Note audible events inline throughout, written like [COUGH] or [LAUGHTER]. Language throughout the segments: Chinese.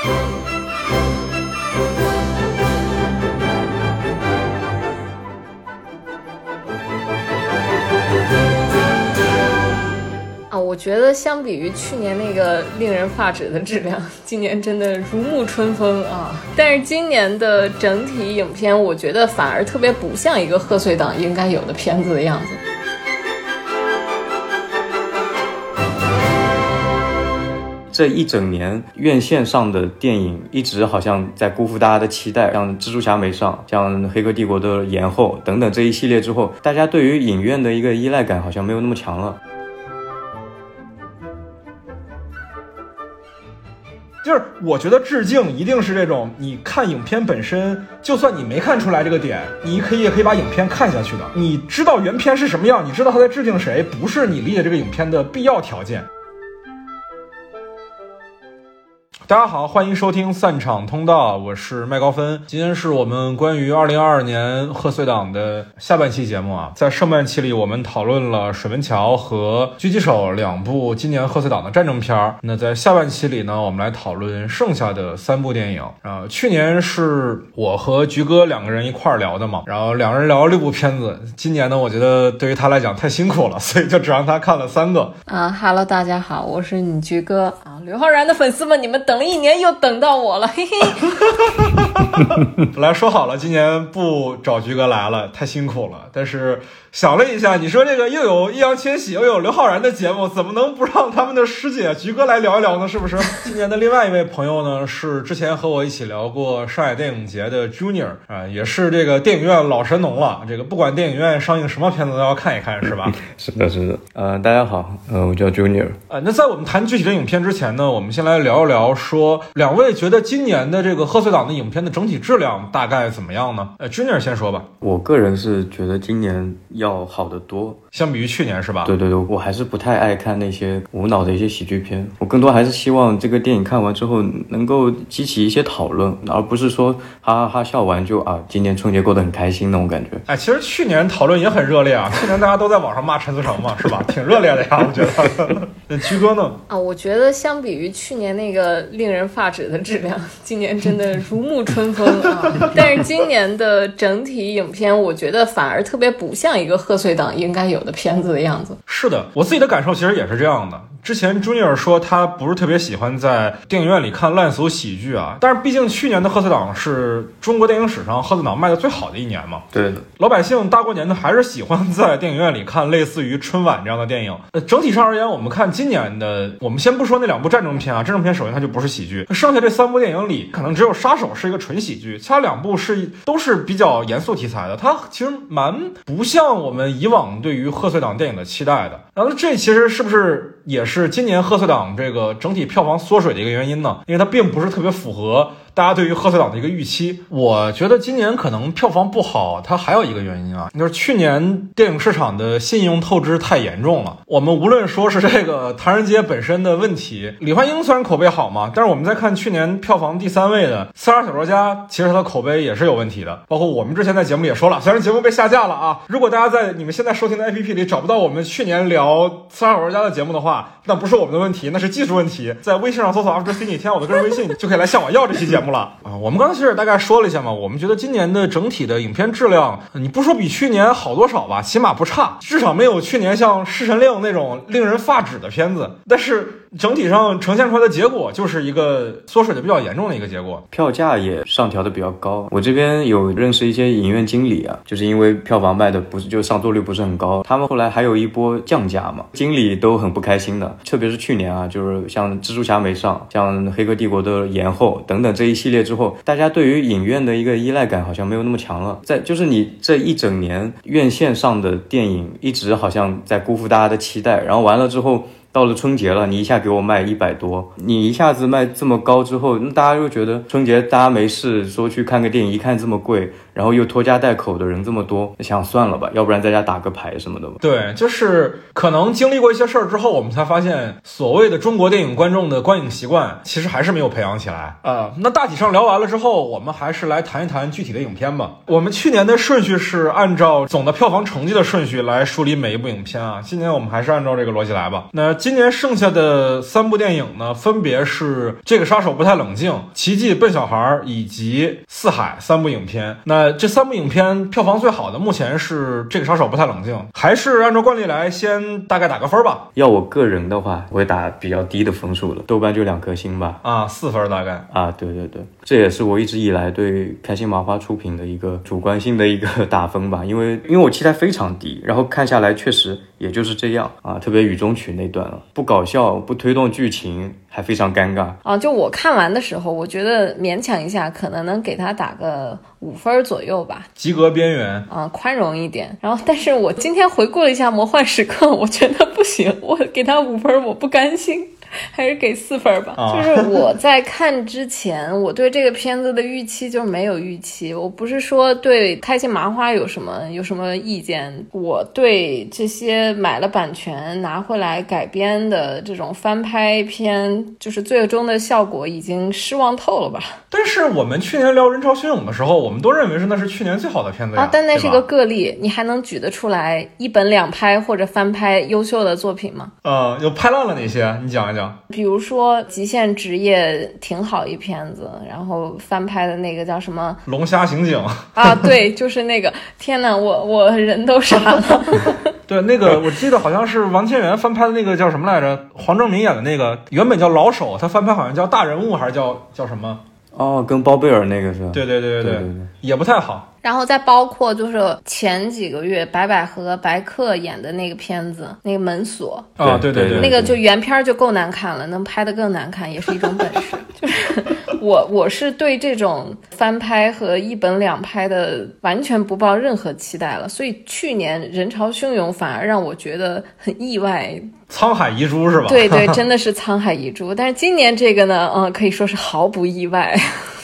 啊，我觉得相比于去年那个令人发指的质量，今年真的如沐春风啊！但是今年的整体影片，我觉得反而特别不像一个贺岁档应该有的片子的样子。这一整年院线上的电影一直好像在辜负大家的期待，像蜘蛛侠没上，像黑客帝国的延后等等这一系列之后，大家对于影院的一个依赖感好像没有那么强了。就是我觉得致敬一定是这种，你看影片本身，就算你没看出来这个点，你可以也可以把影片看下去的。你知道原片是什么样，你知道他在致敬谁，不是你理解这个影片的必要条件。大家好，欢迎收听散场通道，我是麦高芬。今天是我们关于二零二二年贺岁档的下半期节目啊，在上半期里我们讨论了《水门桥》和《狙击手》两部今年贺岁档的战争片儿。那在下半期里呢，我们来讨论剩下的三部电影啊。去年是我和菊哥两个人一块儿聊的嘛，然后两人聊了六部片子。今年呢，我觉得对于他来讲太辛苦了，所以就只让他看了三个。啊哈喽，大家好，我是你菊哥啊，刘昊然的粉丝们，你们等。一年又等到我了，嘿嘿。本 [LAUGHS] 来说好了今年不找菊哥来了，太辛苦了。但是想了一下，你说这个又有易烊千玺又有刘昊然的节目，怎么能不让他们的师姐菊哥来聊一聊呢？是不是？[LAUGHS] 今年的另外一位朋友呢，是之前和我一起聊过上海电影节的 Junior 啊，也是这个电影院老神农了。这个不管电影院上映什么片子都要看一看，是吧？[LAUGHS] 是的，是的。呃，大家好，呃，我叫 Junior。呃，那在我们谈具体的影片之前呢，我们先来聊一聊。说两位觉得今年的这个贺岁档的影片的整体质量大概怎么样呢？呃，Junior 先说吧。我个人是觉得今年要好得多，相比于去年是吧？对对对，我还是不太爱看那些无脑的一些喜剧片，我更多还是希望这个电影看完之后能够激起一些讨论，而不是说哈哈哈笑完就啊，今年春节过得很开心那种感觉。哎，其实去年讨论也很热烈啊，去年大家都在网上骂陈思诚嘛，是吧？挺热烈的呀，我觉得。[LAUGHS] [LAUGHS] 那居哥呢？啊，我觉得相比于去年那个。令人发指的质量，今年真的 [LAUGHS] 如沐春风啊！[LAUGHS] 但是今年的整体影片，我觉得反而特别不像一个贺岁档应该有的片子的样子。是的，我自己的感受其实也是这样的。之前 Junior 说他不是特别喜欢在电影院里看烂俗喜剧啊，但是毕竟去年的贺岁档是中国电影史上贺岁档卖的最好的一年嘛。对的，老百姓大过年的还是喜欢在电影院里看类似于春晚这样的电影。呃，整体上而言，我们看今年的，我们先不说那两部战争片啊，战争片首先它就不是喜剧，剩下这三部电影里，可能只有杀手是一个纯喜剧，其他两部是都是比较严肃题材的，它其实蛮不像我们以往对于贺岁档电影的期待的。然后这其实是不是？也是今年贺岁档这个整体票房缩水的一个原因呢，因为它并不是特别符合。大家对于贺岁档的一个预期，我觉得今年可能票房不好，它还有一个原因啊，就是去年电影市场的信用透支太严重了。我们无论说是这个《唐人街》本身的问题，李焕英虽然口碑好嘛，但是我们在看去年票房第三位的《刺杀小说家》，其实它的口碑也是有问题的。包括我们之前在节目也说了，虽然节目被下架了啊，如果大家在你们现在收听的 APP 里找不到我们去年聊《刺杀小说家》的节目的话，那不是我们的问题，那是技术问题。在微信上搜索 After C，你添我的个人微信就可以来向我要这期节目了啊，我们。刚才其实大概说了一下嘛，我们觉得今年的整体的影片质量，你不说比去年好多少吧，起码不差，至少没有去年像《侍神令》那种令人发指的片子。但是整体上呈现出来的结果，就是一个缩水的比较严重的一个结果，票价也上调的比较高。我这边有认识一些影院经理啊，就是因为票房卖的不是就上座率不是很高，他们后来还有一波降价嘛，经理都很不开心的。特别是去年啊，就是像蜘蛛侠没上，像黑客帝国的延后等等这一系列之后。大家对于影院的一个依赖感好像没有那么强了，在就是你这一整年院线上的电影一直好像在辜负大家的期待，然后完了之后。到了春节了，你一下给我卖一百多，你一下子卖这么高之后，那大家又觉得春节大家没事，说去看个电影，一看这么贵。然后又拖家带口的人这么多，想算了吧，要不然在家打个牌什么的吧。对，就是可能经历过一些事儿之后，我们才发现，所谓的中国电影观众的观影习惯，其实还是没有培养起来。呃，那大体上聊完了之后，我们还是来谈一谈具体的影片吧。我们去年的顺序是按照总的票房成绩的顺序来梳理每一部影片啊，今年我们还是按照这个逻辑来吧。那今年剩下的三部电影呢，分别是《这个杀手不太冷静》、《奇迹笨小孩》以及《四海》三部影片。那这三部影片票房最好的，目前是《这个杀手不太冷静》，还是按照惯例来先大概打个分吧。要我个人的话，我会打比较低的分数了，豆瓣就两颗星吧。啊，四分大概。啊，对对对，这也是我一直以来对开心麻花出品的一个主观性的一个打分吧，[LAUGHS] 因为因为我期待非常低，然后看下来确实也就是这样啊，特别雨中曲那段了，不搞笑，不推动剧情，还非常尴尬。啊，就我看完的时候，我觉得勉强一下，可能能给他打个五分左右吧，及格边缘。啊，宽容一点。然后，但是我今天回顾了一下《魔幻时刻》，我觉得不行，我给他五分，我不甘心。[LAUGHS] 还是给四分吧。啊就是我在看之前，我对这个片子的预期就没有预期。我不是说对开心麻花有什么有什么意见，我对这些买了版权拿回来改编的这种翻拍片，就是最终的效果已经失望透了吧？但是我们去年聊《人潮汹涌》的时候，我们都认为是那是去年最好的片子呀。啊，但那是个个例，你还能举得出来一本两拍或者翻拍优秀的作品吗？呃，有拍烂了哪些？你讲一讲。比如说《极限职业》挺好一片子，然后翻拍的那个叫什么龙虾刑警，啊？对，就是那个，天呐，我我人都傻了。[LAUGHS] 对，那个我记得好像是王千源翻拍的那个叫什么来着？黄正明演的那个，原本叫老手，他翻拍好像叫大人物还是叫叫什么？哦，跟包贝尔那个是吧？对对对对对对对也不太好。然后再包括就是前几个月白百合、白客演的那个片子，那个门锁，啊，对对对那个就原片儿就够难看了，能拍得更难看也是一种本事。[LAUGHS] 就是 [LAUGHS] 我我是对这种翻拍和一本两拍的完全不抱任何期待了，所以去年人潮汹涌反而让我觉得很意外。沧海遗珠是吧？对对，[LAUGHS] 真的是沧海遗珠。但是今年这个呢，嗯，可以说是毫不意外。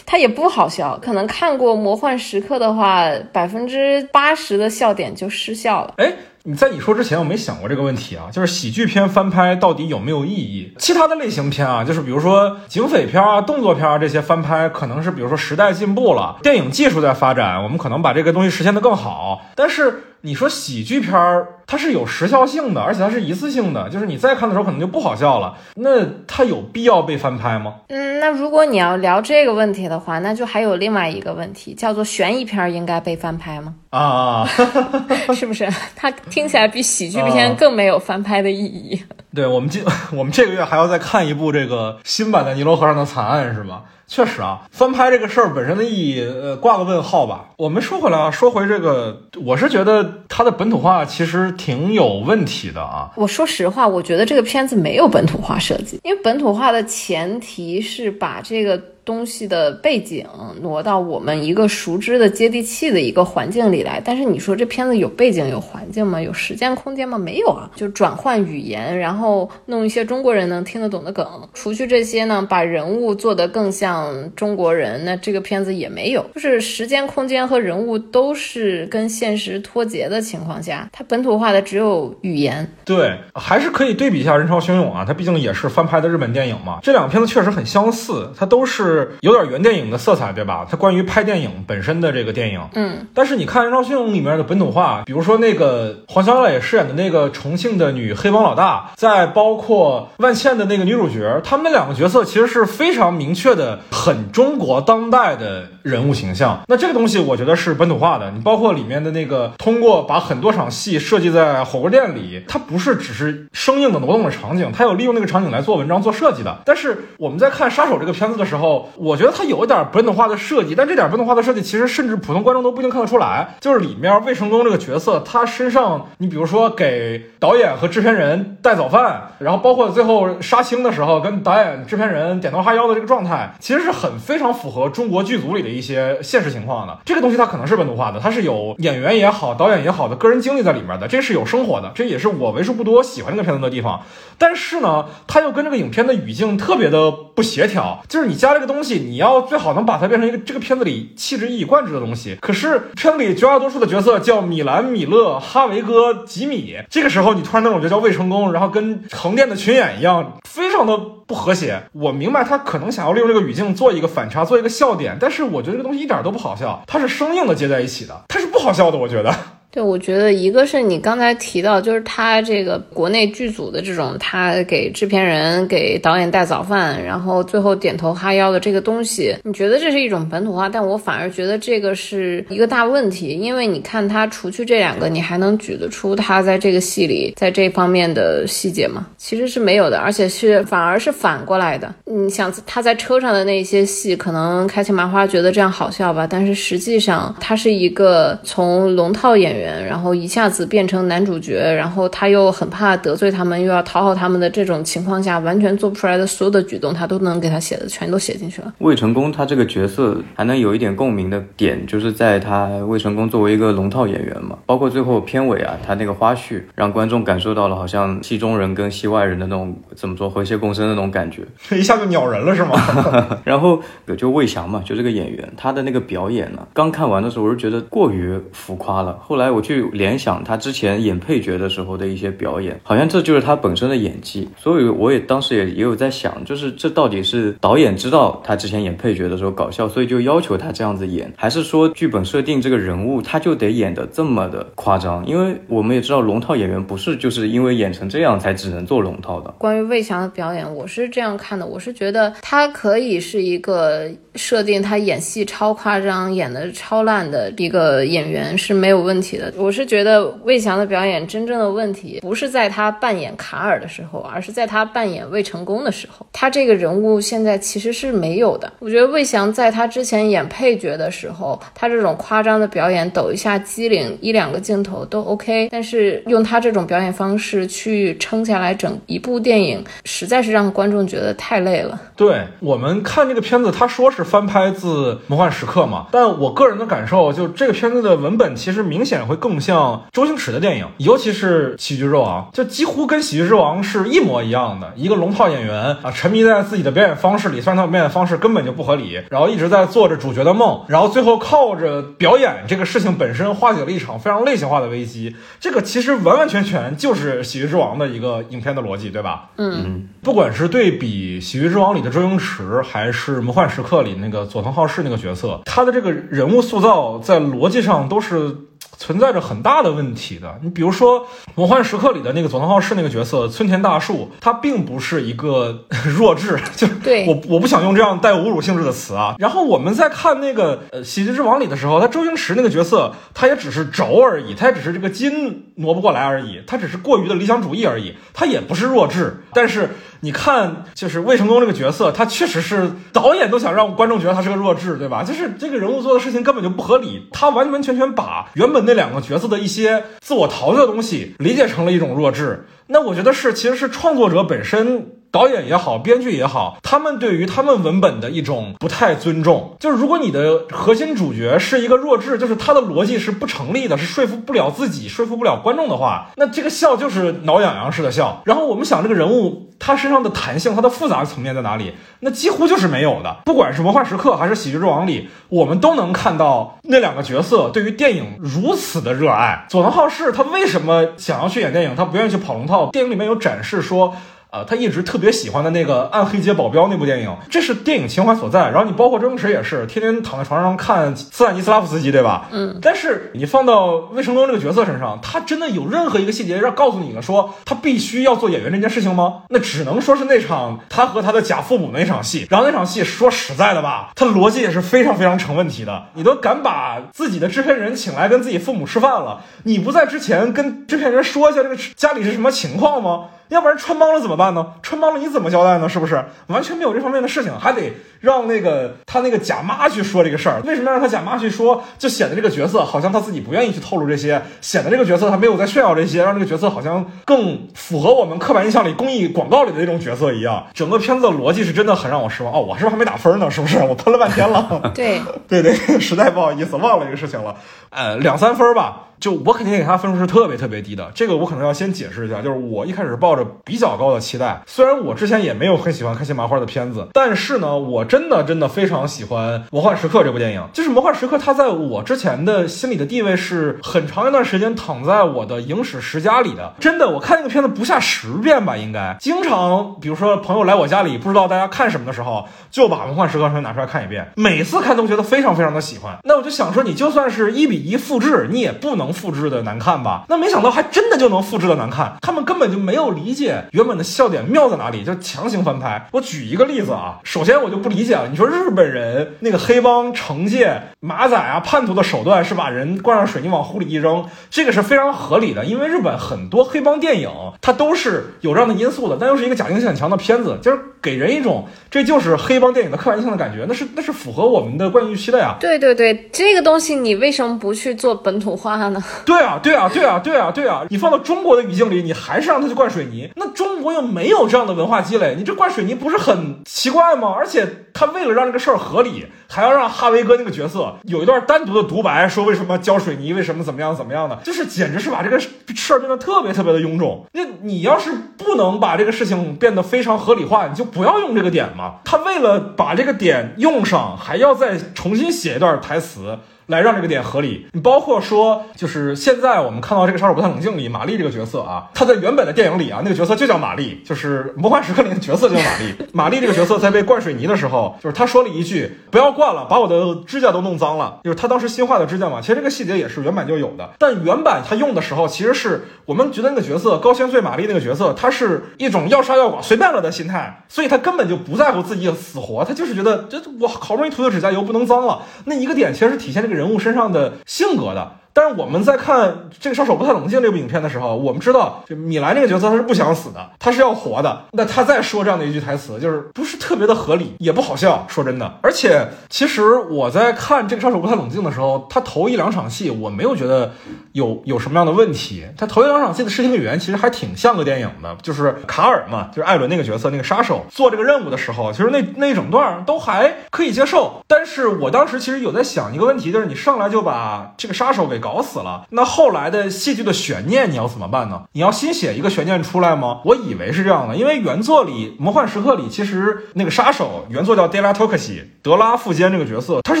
它也不好笑，可能看过《魔幻时刻》的话，百分之八十的笑点就失效了。哎，你在你说之前，我没想过这个问题啊，就是喜剧片翻拍到底有没有意义？其他的类型片啊，就是比如说警匪片啊、动作片啊这些翻拍，可能是比如说时代进步了，电影技术在发展，我们可能把这个东西实现的更好。但是你说喜剧片儿，它是有时效性的，而且它是一次性的，就是你再看的时候可能就不好笑了。那它有必要被翻拍吗？嗯，那如果你要聊这个问题的话，那就还有另外一个问题，叫做悬疑片儿应该被翻拍吗？啊啊，[LAUGHS] 是不是？它听起来比喜剧片更没有翻拍的意义。对我们今 [LAUGHS] 我们这个月还要再看一部这个新版的《尼罗河上的惨案》是吧？确实啊，翻拍这个事儿本身的意义，呃，挂个问号吧。我们说回来啊，说回这个，我是觉得它的本土化其实挺有问题的啊。我说实话，我觉得这个片子没有本土化设计，因为本土化的前提是把这个东西的背景挪到我们一个熟知的接地气的一个环境里来。但是你说这片子有背景、有环境吗？有时间空间吗？没有啊，就转换语言，然后弄一些中国人能听得懂的梗。除去这些呢，把人物做得更像中国人，那这个片子也没有。就是时间、空间和人物都是跟现实脱节的情况下，它本土化的只有语言。对，还是可以对比一下《人潮汹涌》啊，它毕竟也是翻拍的日本电影嘛。这两个片子确实很相似，它都是有点原电影的色彩，对吧？它关于拍电影本身的这个电影，嗯，但是你看《人潮汹涌》里面的本土化，比如说那个黄小磊饰演的那个重庆的女黑帮老大，再包括万茜的那个女主角，他们那两个角色其实是非常明确的，很中国当代的人物形象。那这个东西我觉得是本土化的。你包括里面的那个，通过把很多场戏设计在火锅店里，它不是只是生硬的挪动的场景，它有利用那个场景来做文章、做设计的。但是我们在看《杀手》这个片子的时候，我觉得它有一点本土化的设计，但这点本土化的设计其实甚至普通观众都不一定看得出来。就是里面魏成功这个角色，他身上，你比如说给导演和制片人带早饭，然后包括最后杀青的时候跟导演、制片人点头哈腰的这个状态，其实是很非常符合中国剧组里的一些现实情况的。这个东西它可能是本土化的，它是有演员也好、导演也好的个人经历在里面的。这是有生活的，这也是我为数不多喜欢这个片子的地方。但是呢，它又跟这个影片的语境特别的不协调。就是你加这个东东西，你要最好能把它变成一个这个片子里气质一以贯之的东西。可是片子里绝大多数的角色叫米兰、米勒、哈维哥、吉米，这个时候你突然那种就叫未成功，然后跟横店的群演一样，非常的不和谐。我明白他可能想要利用这个语境做一个反差，做一个笑点，但是我觉得这个东西一点都不好笑，它是生硬的接在一起的，它是不好笑的，我觉得。对，我觉得一个是你刚才提到，就是他这个国内剧组的这种，他给制片人、给导演带早饭，然后最后点头哈腰的这个东西，你觉得这是一种本土化？但我反而觉得这个是一个大问题，因为你看他除去这两个，你还能举得出他在这个戏里在这方面的细节吗？其实是没有的，而且是反而是反过来的。你想他在车上的那些戏，可能开心麻花觉得这样好笑吧，但是实际上他是一个从龙套演员。然后一下子变成男主角，然后他又很怕得罪他们，又要讨好他们的这种情况下，完全做不出来的所有的举动，他都能给他写的全都写进去了。魏成功他这个角色还能有一点共鸣的点，就是在他魏成功作为一个龙套演员嘛，包括最后片尾啊，他那个花絮让观众感受到了好像戏中人跟戏外人的那种怎么说和谐共生的那种感觉，[LAUGHS] 一下就鸟人了是吗？[LAUGHS] 然后就魏翔嘛，就这个演员，他的那个表演呢，刚看完的时候我是觉得过于浮夸了，后来。我去联想他之前演配角的时候的一些表演，好像这就是他本身的演技。所以我也当时也也有在想，就是这到底是导演知道他之前演配角的时候搞笑，所以就要求他这样子演，还是说剧本设定这个人物他就得演的这么的夸张？因为我们也知道龙套演员不是就是因为演成这样才只能做龙套的。关于魏翔的表演，我是这样看的，我是觉得他可以是一个设定他演戏超夸张、演的超烂的一个演员是没有问题的。我是觉得魏翔的表演真正的问题不是在他扮演卡尔的时候，而是在他扮演魏成功的时候。他这个人物现在其实是没有的。我觉得魏翔在他之前演配角的时候，他这种夸张的表演，抖一下机灵，一两个镜头都 OK。但是用他这种表演方式去撑下来整一部电影，实在是让观众觉得太累了。对我们看这个片子，他说是翻拍自《魔幻时刻》嘛，但我个人的感受就这个片子的文本其实明显会。更像周星驰的电影，尤其是《喜剧之王》，就几乎跟《喜剧之王》是一模一样的。一个龙套演员啊，沉迷在自己的表演方式里，虽然他表演方式根本就不合理，然后一直在做着主角的梦，然后最后靠着表演这个事情本身化解了一场非常类型化的危机。这个其实完完全全就是《喜剧之王》的一个影片的逻辑，对吧？嗯，不管是对比《喜剧之王》里的周星驰，还是《魔幻时刻》里那个佐藤浩市那个角色，他的这个人物塑造在逻辑上都是。存在着很大的问题的。你比如说《魔幻时刻》里的那个佐藤浩市那个角色村田大树，他并不是一个 [LAUGHS] 弱智，就对我我不想用这样带侮辱性质的词啊。然后我们在看那个呃《喜剧之王》里的时候，他周星驰那个角色，他也只是轴而已，他也只是这个筋挪不过来而已，他只是过于的理想主义而已，他也不是弱智，但是。你看，就是魏成功这个角色，他确实是导演都想让观众觉得他是个弱智，对吧？就是这个人物做的事情根本就不合理，他完完全全把原本那两个角色的一些自我陶醉的东西理解成了一种弱智。那我觉得是，其实是创作者本身。导演也好，编剧也好，他们对于他们文本的一种不太尊重。就是如果你的核心主角是一个弱智，就是他的逻辑是不成立的，是说服不了自己，说服不了观众的话，那这个笑就是挠痒痒式的笑。然后我们想这个人物他身上的弹性，他的复杂层面在哪里？那几乎就是没有的。不管是《魔幻时刻》还是《喜剧之王》里，我们都能看到那两个角色对于电影如此的热爱。佐藤浩市他为什么想要去演电影？他不愿意去跑龙套。电影里面有展示说。啊，他一直特别喜欢的那个《暗黑街保镖》那部电影，这是电影情怀所在。然后你包括周星驰也是，天天躺在床上看斯坦尼斯拉夫斯基，对吧？嗯。但是你放到魏成功这个角色身上，他真的有任何一个细节要告诉你了，说他必须要做演员这件事情吗？那只能说是那场他和他的假父母那场戏。然后那场戏说实在的吧，他逻辑也是非常非常成问题的。你都敢把自己的制片人请来跟自己父母吃饭了，你不在之前跟制片人说一下这个家里是什么情况吗？要不然穿帮了怎么办呢？穿帮了你怎么交代呢？是不是完全没有这方面的事情，还得让那个他那个假妈去说这个事儿？为什么要让他假妈去说？就显得这个角色好像他自己不愿意去透露这些，显得这个角色他没有在炫耀这些，让这个角色好像更符合我们刻板印象里公益广告里的那种角色一样。整个片子的逻辑是真的很让我失望哦！我是不是还没打分呢？是不是我喷了半天了？对 [LAUGHS] 对对，实在不好意思，忘了这个事情了。呃，两三分吧。就我肯定给他分数是特别特别低的。这个我可能要先解释一下，就是我一开始抱着比较高的期待，虽然我之前也没有很喜欢开心麻花的片子，但是呢，我真的真的非常喜欢《魔幻时刻》这部电影。就是《魔幻时刻》，它在我之前的心里的地位是很长一段时间躺在我的影史十佳里的。真的，我看那个片子不下十遍吧，应该经常，比如说朋友来我家里，不知道大家看什么的时候，就把《魔幻时刻》拿出来看一遍，每次看都觉得非常非常的喜欢。那我就想说，你就算是一比一复制，你也不能复制的难看吧？那没想到还真的就能复制的难看，他们根本就没有理解原本的笑点妙在哪里，就强行翻拍。我举一个例子啊，首先我就不理解了，你说日本人那个黑帮惩戒马仔啊叛徒的手段是把人灌上水泥往湖里一扔，这个是非常合理的，因为日本很多黑帮电影它都是有这样的因素的，但又是一个假定性很强的片子，就是给人一种这就是黑帮电影的刻板印象的感觉，那是那是符合我们的观影预期的呀。对对对，这个东西你为什么不去做本土化呢？[LAUGHS] 对啊，对啊，对啊，对啊，对啊！你放到中国的语境里，你还是让他去灌水泥，那中国又没有这样的文化积累，你这灌水泥不是很奇怪吗？而且他为了让这个事儿合理，还要让哈维哥那个角色有一段单独的独白，说为什么浇水泥，为什么怎么样怎么样的，就是简直是把这个事儿变得特别特别的臃肿。那你要是不能把这个事情变得非常合理化，你就不要用这个点嘛。他为了把这个点用上，还要再重新写一段台词。来让这个点合理，你包括说，就是现在我们看到这个杀手不太冷静里，玛丽这个角色啊，她在原本的电影里啊，那个角色就叫玛丽，就是魔幻时刻里的角色叫玛丽。[LAUGHS] 玛丽这个角色在被灌水泥的时候，就是她说了一句“不要灌了，把我的指甲都弄脏了”，就是她当时新画的指甲嘛。其实这个细节也是原版就有的，但原版她用的时候，其实是我们觉得那个角色高千穗玛丽那个角色，她是一种要杀要剐随便了的心态，所以她根本就不在乎自己的死活，她就是觉得这我好不容易涂的指甲油不能脏了。那一个点其实是体现这个人物身上的。性格的。但是我们在看这个杀手不太冷静这部影片的时候，我们知道，这米兰这个角色他是不想死的，他是要活的。那他再说这样的一句台词，就是不是特别的合理，也不好笑。说真的，而且其实我在看这个杀手不太冷静的时候，他头一两场戏我没有觉得有有什么样的问题。他头一两场戏的视听语言其实还挺像个电影的，就是卡尔嘛，就是艾伦那个角色那个杀手做这个任务的时候，其实那那一整段都还可以接受。但是我当时其实有在想一个问题，就是你上来就把这个杀手给。[LAUGHS] 搞死了，那后来的戏剧的悬念你要怎么办呢？你要新写一个悬念出来吗？我以为是这样的，因为原作里《魔幻时刻》里其实那个杀手原作叫德拉托克西，德拉富坚这个角色，他是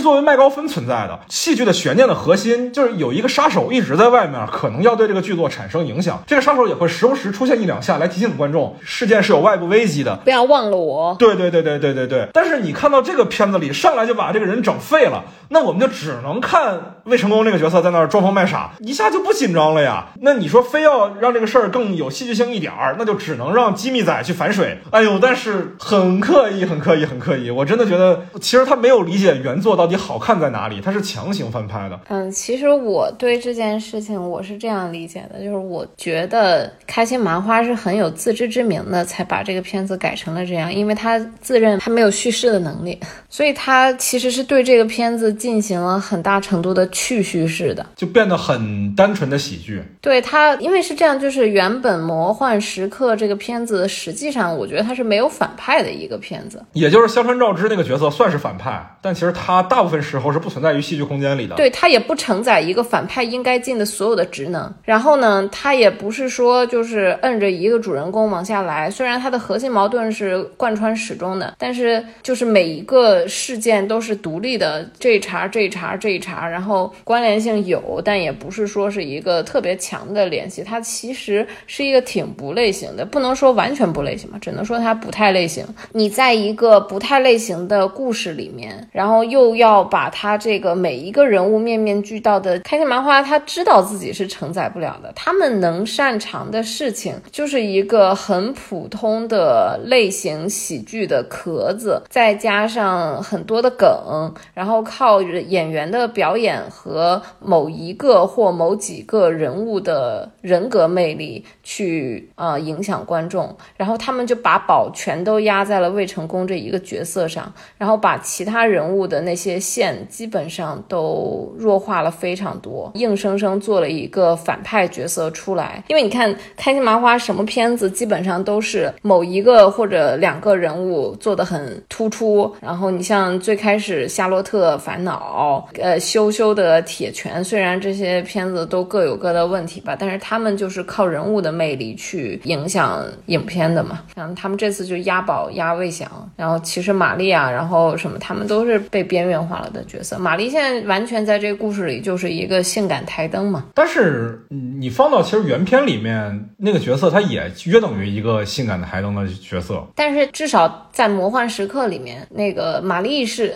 作为麦高芬存在的。戏剧的悬念的核心就是有一个杀手一直在外面，可能要对这个剧作产生影响。这个杀手也会时不时出现一两下来提醒观众，事件是有外部危机的，不要忘了我。对对对对对对对。但是你看到这个片子里上来就把这个人整废了，那我们就只能看魏成功这个角色在那儿。装疯卖傻，一下就不紧张了呀。那你说非要让这个事儿更有戏剧性一点儿，那就只能让机密仔去反水。哎呦，但是很刻意，很刻意，很刻意。我真的觉得，其实他没有理解原作到底好看在哪里，他是强行翻拍的。嗯，其实我对这件事情我是这样理解的，就是我觉得开心麻花是很有自知之明的，才把这个片子改成了这样，因为他自认他没有叙事的能力，所以他其实是对这个片子进行了很大程度的去叙事的。变得很单纯的喜剧，对它，因为是这样，就是原本《魔幻时刻》这个片子，实际上我觉得它是没有反派的一个片子，也就是香川照之那个角色算是反派，但其实他大部分时候是不存在于戏剧空间里的。对，他也不承载一个反派应该尽的所有的职能。然后呢，他也不是说就是摁着一个主人公往下来，虽然他的核心矛盾是贯穿始终的，但是就是每一个事件都是独立的，这一茬这一茬这一茬，然后关联性有。但也不是说是一个特别强的联系，它其实是一个挺不类型的，不能说完全不类型吧，只能说它不太类型。你在一个不太类型的故事里面，然后又要把它这个每一个人物面面俱到的开心麻花，他知道自己是承载不了的。他们能擅长的事情就是一个很普通的类型喜剧的壳子，再加上很多的梗，然后靠演员的表演和某一。个或某几个人物的人格魅力去啊影响观众，然后他们就把宝全都压在了魏成功这一个角色上，然后把其他人物的那些线基本上都弱化了非常多，硬生生做了一个反派角色出来。因为你看开心麻花什么片子，基本上都是某一个或者两个人物做的很突出，然后你像最开始《夏洛特烦恼》，呃，羞羞的铁拳虽然。然这些片子都各有各的问题吧，但是他们就是靠人物的魅力去影响影片的嘛。像他们这次就押宝押魏翔，然后其实玛丽啊，然后什么，他们都是被边缘化了的角色。玛丽现在完全在这个故事里就是一个性感台灯嘛。但是你放到其实原片里面那个角色，他也约等于一个性感的台灯的角色。但是至少在魔幻时刻里面，那个玛丽是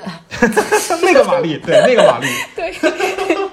那个玛丽，对那个玛丽，对。[LAUGHS]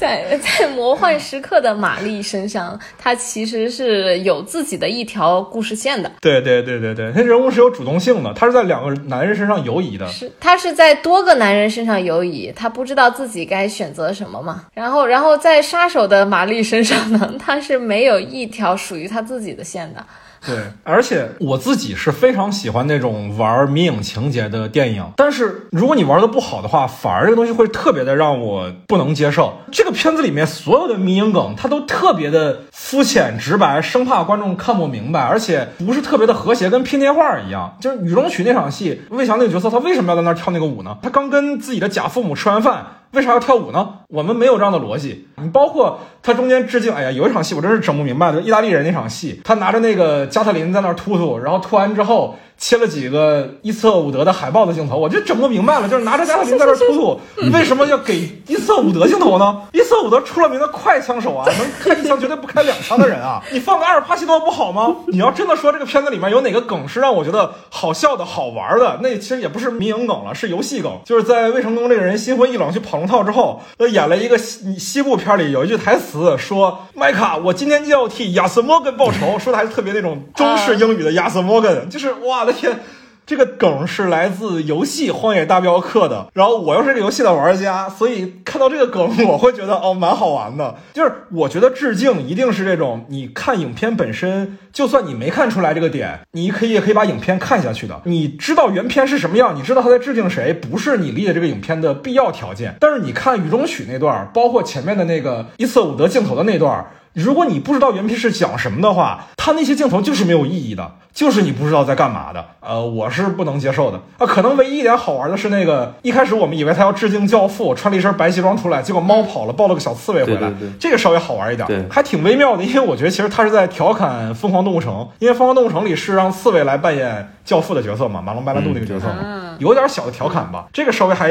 在在魔幻时刻的玛丽身上，她其实是有自己的一条故事线的。对对对对对，她人物是有主动性的，她是在两个男人身上游移的。是，她是在多个男人身上游移，她不知道自己该选择什么嘛。然后，然后在杀手的玛丽身上呢，她是没有一条属于她自己的线的。对，而且我自己是非常喜欢那种玩迷影情节的电影，但是如果你玩的不好的话，反而这个东西会特别的让我不能接受。这个片子里面所有的迷影梗，它都特别的肤浅直白，生怕观众看不明白，而且不是特别的和谐，跟拼贴画一样。就是雨中曲那场戏，魏翔那个角色，他为什么要在那儿跳那个舞呢？他刚跟自己的假父母吃完饭。为啥要跳舞呢？我们没有这样的逻辑。你包括他中间致敬，哎呀，有一场戏我真是整不明白的，意大利人那场戏，他拿着那个加特林在那儿突突，然后突完之后。切了几个伊瑟伍德的海报的镜头，我就整不明白了，就是拿着加特林在这突突，为什么要给伊瑟伍德镜头呢？伊瑟伍德出了名的快枪手啊，能开一枪绝对不开两枪的人啊，[LAUGHS] 你放个阿尔帕西诺不好吗？你要真的说这个片子里面有哪个梗是让我觉得好笑的好玩的，那其实也不是迷影梗了，是游戏梗，就是在魏成功这个人心灰意冷去跑龙套之后，他演了一个西西部片里有一句台词说：“麦卡，我今天就要替亚瑟摩根报仇。”说的还是特别那种中式英语的亚瑟摩根，就是哇。天，这个梗是来自游戏《荒野大镖客》的。然后我又是这个游戏的玩家，所以看到这个梗，我会觉得哦，蛮好玩的。就是我觉得致敬一定是这种，你看影片本身，就算你没看出来这个点，你可以也可以把影片看下去的。你知道原片是什么样，你知道他在致敬谁，不是你理解这个影片的必要条件。但是你看《雨中曲》那段，包括前面的那个伊瑟伍德镜头的那段。如果你不知道原片是讲什么的话，他那些镜头就是没有意义的，就是你不知道在干嘛的。呃，我是不能接受的。啊，可能唯一一点好玩的是那个一开始我们以为他要致敬教父，穿了一身白西装出来，结果猫跑了，抱了个小刺猬回来，这个稍微好玩一点，还挺微妙的。因为我觉得其实他是在调侃《疯狂动物城》，因为《疯狂动物城》里是让刺猬来扮演教父的角色嘛，马龙白兰度那个角色嘛，有点小的调侃吧。这个稍微还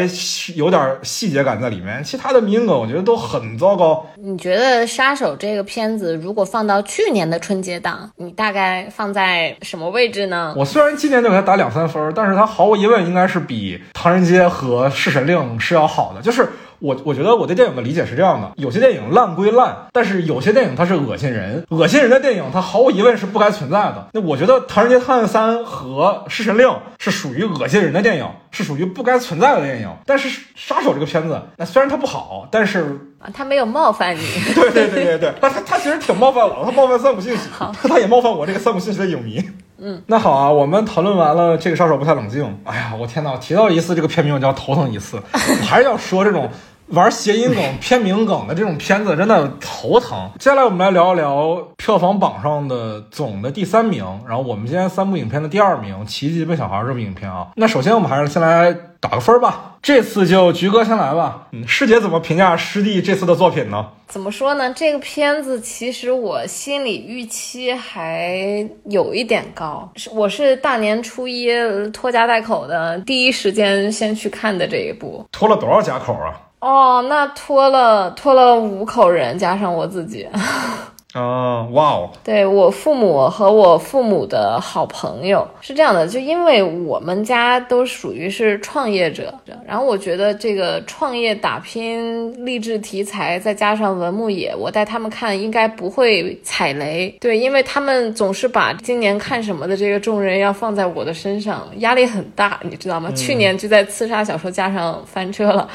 有点细节感在里面，其他的名梗我觉得都很糟糕。你觉得杀手这个？片子如果放到去年的春节档，你大概放在什么位置呢？我虽然今年就给他打两三分，但是他毫无疑问应该是比《唐人街》和《弑神令》是要好的，就是。我我觉得我对电影的理解是这样的：有些电影烂归烂，但是有些电影它是恶心人，恶心人的电影它毫无疑问是不该存在的。那我觉得《唐人街探案三》和《弑神令》是属于恶心人的电影，是属于不该存在的电影。但是《杀手》这个片子，那虽然它不好，但是啊，他没有冒犯你。对对对对对，他他他其实挺冒犯我，他冒犯三浦信息，他也冒犯我这个三浦信息的影迷。嗯，那好啊，我们讨论完了这个杀手不太冷静。哎呀，我天呐，提到一次这个片名我就要头疼一次，我还是要说这种。玩谐音梗、片名梗的这种片子真的头疼。接下来我们来聊一聊票房榜上的总的第三名，然后我们今天三部影片的第二名《奇迹笨小孩》这部影片啊。那首先我们还是先来打个分吧。这次就菊哥先来吧。嗯，师姐怎么评价师弟这次的作品呢？怎么说呢？这个片子其实我心里预期还有一点高，是我是大年初一拖家带口的第一时间先去看的这一部。拖了多少家口啊？哦，那拖了拖了五口人，加上我自己。哦，哇哦！对我父母和我父母的好朋友是这样的，就因为我们家都属于是创业者，然后我觉得这个创业打拼励志题材，再加上文牧野，我带他们看应该不会踩雷。对，因为他们总是把今年看什么的这个重任要放在我的身上，压力很大，你知道吗？去年就在刺杀小说家上翻车了，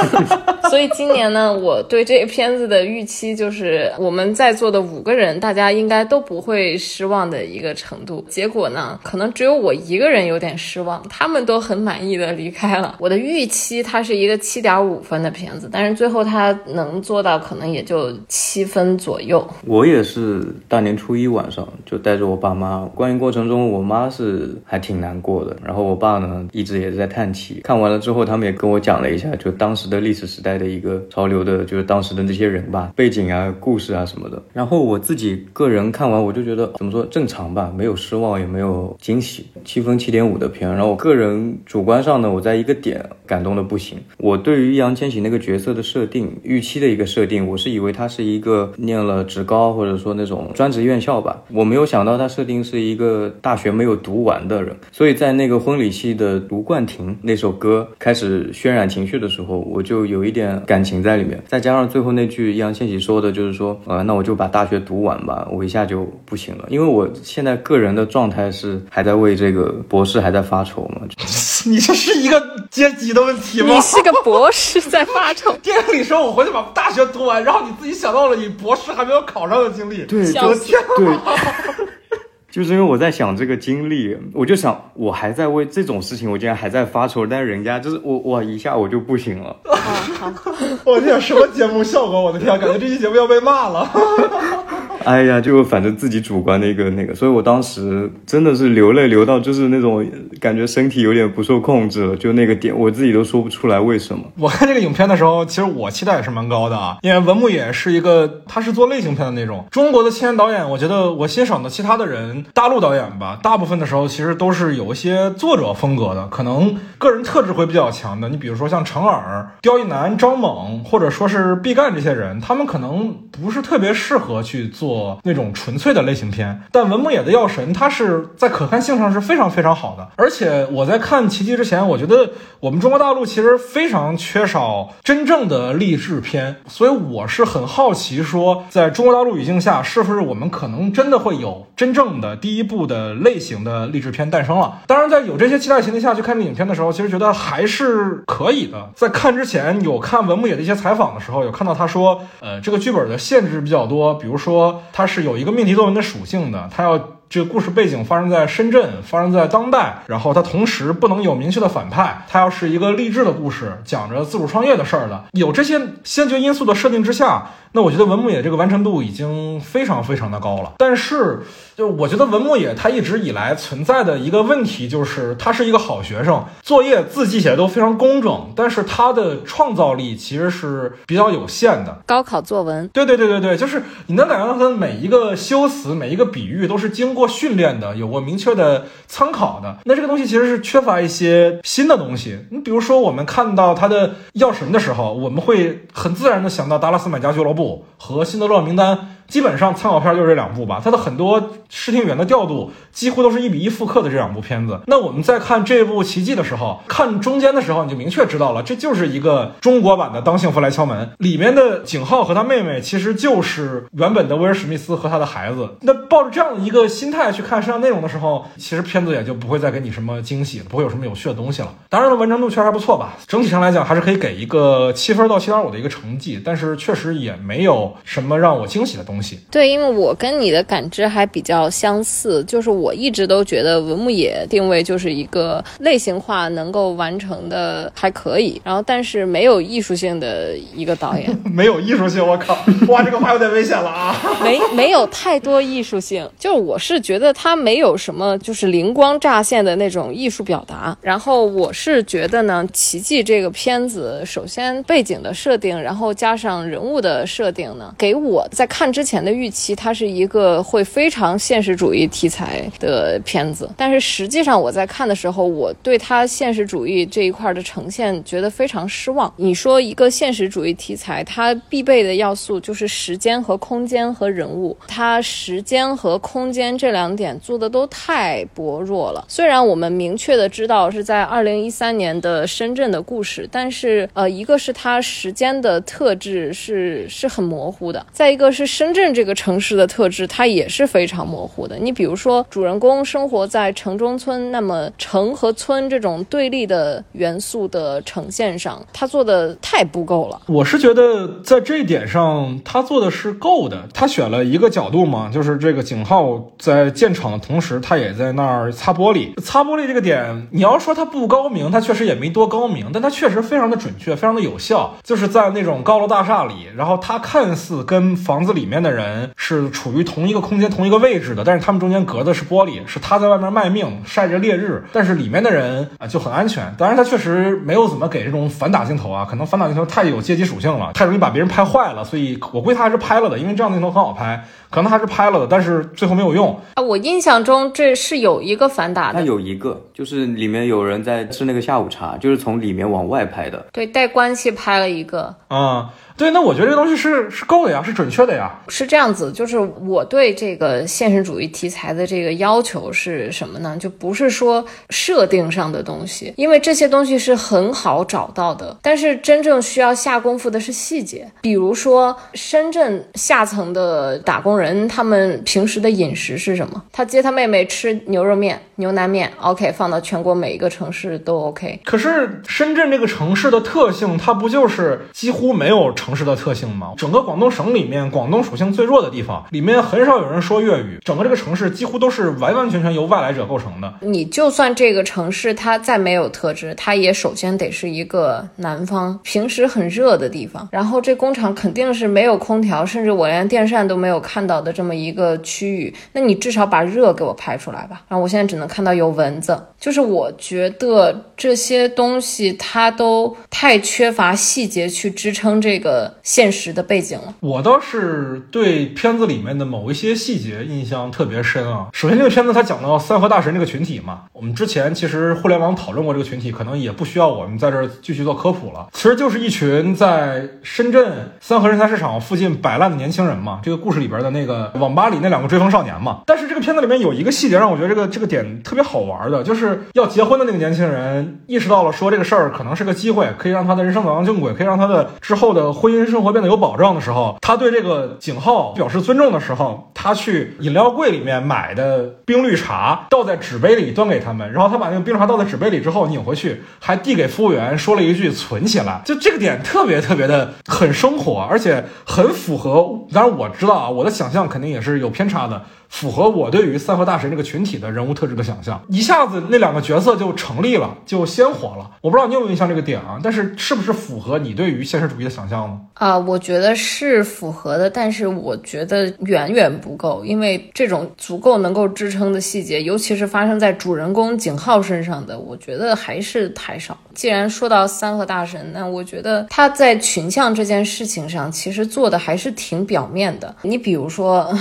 [LAUGHS] 所以今年呢，我对这个片子的预期就是我们在做。做的五个人，大家应该都不会失望的一个程度。结果呢，可能只有我一个人有点失望，他们都很满意的离开了。我的预期它是一个七点五分的片子，但是最后它能做到可能也就七分左右。我也是大年初一晚上就带着我爸妈，观影过程中我妈是还挺难过的，然后我爸呢一直也是在叹气。看完了之后，他们也跟我讲了一下，就当时的历史时代的一个潮流的，就是当时的那些人吧，背景啊、故事啊什么的。然后我自己个人看完，我就觉得怎么说正常吧，没有失望，也没有惊喜，七分七点五的片。然后我个人主观上呢，我在一个点感动的不行。我对于易烊千玺那个角色的设定、预期的一个设定，我是以为他是一个念了职高或者说那种专职院校吧，我没有想到他设定是一个大学没有读完的人。所以在那个婚礼戏的《卢冠廷》那首歌开始渲染情绪的时候，我就有一点感情在里面。再加上最后那句易烊千玺说的，就是说，呃，那我就把大学读完吧，我一下就不行了，因为我现在个人的状态是还在为这个博士还在发愁嘛。[LAUGHS] 你这是一个阶级的问题吗？你是个博士在发愁。[LAUGHS] 电影里说我回去把大学读完，然后你自己想到了你博士还没有考上的经历。对，对，就是因为我在想这个经历，我就想我还在为这种事情，我竟然还在发愁，但是人家就是我，我一下我就不行了。[LAUGHS] 我天什么节目效果？我的天，感觉这期节目要被骂了。哎呀，就反正自己主观的一个那个，所以我当时真的是流泪流到就是那种感觉身体有点不受控制了，就那个点我自己都说不出来为什么。我看这个影片的时候，其实我期待也是蛮高的啊，因为文牧野是一个，他是做类型片的那种中国的青年导演。我觉得我欣赏的其他的人，大陆导演吧，大部分的时候其实都是有一些作者风格的，可能个人特质会比较强的。你比如说像程耳、刁亦男、张猛，或者说是毕赣这些人，他们可能不是特别适合去做那种纯粹的类型片。但文牧野的《药神》，它是在可看性上是非常非常好的。而且我在看《奇迹》之前，我觉得我们中国大陆其实非常缺少真正的励志片，所以我是很好奇，说在中国大陆语境下，是不是我们可能真的会有真正的第一部的类型的励志片诞生了？当然，在有这些期待前提下去看这个影片的时候，其实觉得还是可以的。在看之前有看文牧野的一些采访的时候，有看到他说，呃，这个剧本的限制比较多，比如说它是有一个命题作文的属性的，它要。这个故事背景发生在深圳，发生在当代，然后它同时不能有明确的反派，它要是一个励志的故事，讲着自主创业的事儿的。有这些先决因素的设定之下，那我觉得文牧野这个完成度已经非常非常的高了。但是，就我觉得文牧野他一直以来存在的一个问题就是，他是一个好学生，作业字迹写的都非常工整，但是他的创造力其实是比较有限的。高考作文，对对对对对，就是你能感觉到他的每一个修辞、每一个比喻都是经过训练的，有过明确的参考的。那这个东西其实是缺乏一些新的东西。你比如说，我们看到他的《药神》的时候，我们会很自然的想到《达拉斯买家俱乐部》和《辛德勒名单》。基本上参考片就是这两部吧，它的很多视听语言的调度几乎都是一比一复刻的这两部片子。那我们在看这部《奇迹》的时候，看中间的时候，你就明确知道了，这就是一个中国版的《当幸福来敲门》里面的景浩和他妹妹，其实就是原本的威尔史密斯和他的孩子。那抱着这样的一个心态去看摄像内容的时候，其实片子也就不会再给你什么惊喜，不会有什么有趣的东西了。当然了，完成度确实还不错吧，整体上来讲还是可以给一个七分到七点五的一个成绩，但是确实也没有什么让我惊喜的东西。对，因为我跟你的感知还比较相似，就是我一直都觉得文牧野定位就是一个类型化能够完成的还可以，然后但是没有艺术性的一个导演，[LAUGHS] 没有艺术性，我靠！哇，这个话有点危险了啊！没没有太多艺术性，就是我是觉得他没有什么就是灵光乍现的那种艺术表达。然后我是觉得呢，《奇迹》这个片子，首先背景的设定，然后加上人物的设定呢，给我在看之前的预期，它是一个会非常现实主义题材的片子。但是实际上我在看的时候，我对它现实主义这一块的呈现觉得非常失望。你说一个现实主义题材，它必备的要素就是时间和空间和人物，它时间和空间这两点做的都太薄弱了。虽然我们明确的知道是在二零一三年的深圳的故事，但是呃，一个是它时间的特质是是很模糊的，再一个是深镇这个城市的特质，它也是非常模糊的。你比如说，主人公生活在城中村，那么城和村这种对立的元素的呈现上，他做的太不够了。我是觉得在这一点上，他做的是够的。他选了一个角度嘛，就是这个景浩在建厂的同时，他也在那儿擦玻璃。擦玻璃这个点，你要说他不高明，他确实也没多高明，但他确实非常的准确，非常的有效。就是在那种高楼大厦里，然后他看似跟房子里面的的人是处于同一个空间、同一个位置的，但是他们中间隔的是玻璃，是他在外面卖命晒着烈日，但是里面的人啊就很安全。当然，他确实没有怎么给这种反打镜头啊，可能反打镜头太有阶级属性了，太容易把别人拍坏了，所以我估计他还是拍了的，因为这样的镜头很好拍。可能还是拍了的，但是最后没有用啊！我印象中这是有一个反打的，那有一个，就是里面有人在吃那个下午茶，就是从里面往外拍的，对，带关系拍了一个嗯。对，那我觉得这个东西是是够的呀，是准确的呀。是这样子，就是我对这个现实主义题材的这个要求是什么呢？就不是说设定上的东西，因为这些东西是很好找到的。但是真正需要下功夫的是细节，比如说深圳下层的打工人，他们平时的饮食是什么？他接他妹妹吃牛肉面、牛腩面，OK，放到全国每一个城市都 OK。可是深圳这个城市的特性，它不就是几乎没有？城市的特性吗，整个广东省里面，广东属性最弱的地方，里面很少有人说粤语。整个这个城市几乎都是完完全全由外来者构成的。你就算这个城市它再没有特质，它也首先得是一个南方，平时很热的地方。然后这工厂肯定是没有空调，甚至我连电扇都没有看到的这么一个区域。那你至少把热给我拍出来吧。然后我现在只能看到有蚊子，就是我觉得这些东西它都太缺乏细节去支撑这个。现实的背景了，我倒是对片子里面的某一些细节印象特别深啊。首先，这个片子它讲到三河大神这个群体嘛，我们之前其实互联网讨论过这个群体，可能也不需要我们在这儿继续做科普了。其实就是一群在深圳三河人才市场附近摆烂的年轻人嘛。这个故事里边的那个网吧里那两个追风少年嘛。但是这个片子里面有一个细节让我觉得这个这个点特别好玩的，就是要结婚的那个年轻人意识到了说这个事儿可能是个机会，可以让他的人生走上正轨，可以让他的之后的。婚姻生活变得有保障的时候，他对这个景浩表示尊重的时候，他去饮料柜里面买的冰绿茶倒在纸杯里端给他们，然后他把那个冰茶倒在纸杯里之后拧回去，还递给服务员说了一句“存起来”，就这个点特别特别的很生活，而且很符合。当然我知道啊，我的想象肯定也是有偏差的。符合我对于三河大神这个群体的人物特质的想象，一下子那两个角色就成立了，就鲜活了。我不知道你有没有印象这个点啊？但是是不是符合你对于现实主义的想象呢？啊，我觉得是符合的，但是我觉得远远不够，因为这种足够能够支撑的细节，尤其是发生在主人公景浩身上的，我觉得还是太少。既然说到三和大神，那我觉得他在群像这件事情上，其实做的还是挺表面的。你比如说。